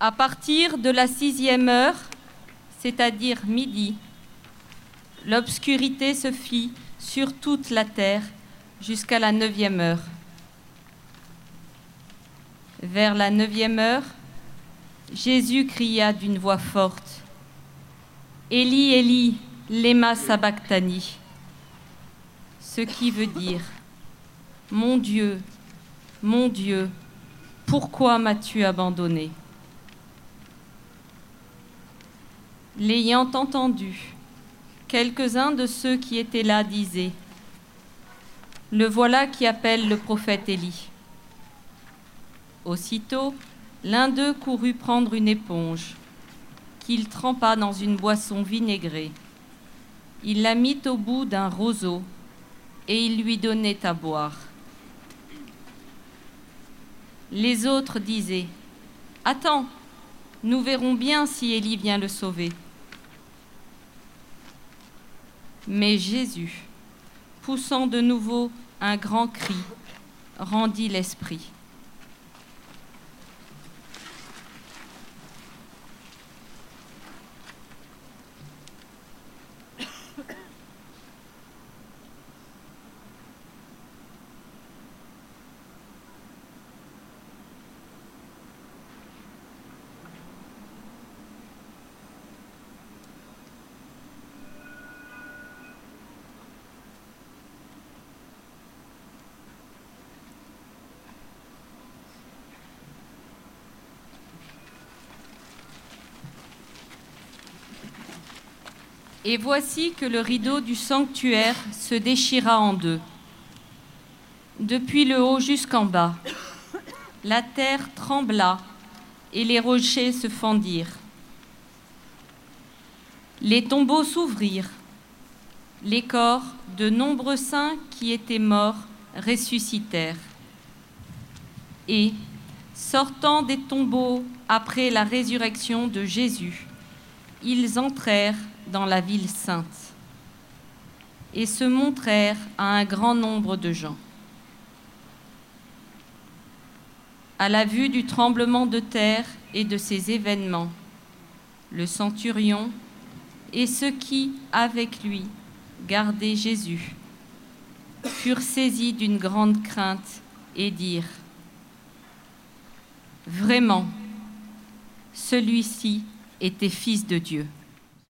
À partir de la sixième heure, c'est-à-dire midi, l'obscurité se fit sur toute la terre jusqu'à la neuvième heure. Vers la neuvième heure, Jésus cria d'une voix forte, Élie, Élie, lema sabachthani, ce qui veut dire, Mon Dieu, mon Dieu, pourquoi m'as-tu abandonné? L'ayant entendu, quelques-uns de ceux qui étaient là disaient, Le voilà qui appelle le prophète Élie. Aussitôt, l'un d'eux courut prendre une éponge, qu'il trempa dans une boisson vinaigrée. Il la mit au bout d'un roseau, et il lui donnait à boire. Les autres disaient, Attends, nous verrons bien si Élie vient le sauver. Mais Jésus, poussant de nouveau un grand cri, rendit l'esprit. Et voici que le rideau du sanctuaire se déchira en deux, depuis le haut jusqu'en bas. La terre trembla et les rochers se fendirent. Les tombeaux s'ouvrirent. Les corps de nombreux saints qui étaient morts ressuscitèrent. Et, sortant des tombeaux après la résurrection de Jésus, ils entrèrent dans la ville sainte et se montrèrent à un grand nombre de gens. À la vue du tremblement de terre et de ces événements, le centurion et ceux qui, avec lui, gardaient Jésus, furent saisis d'une grande crainte et dirent, Vraiment, celui-ci était fils de Dieu.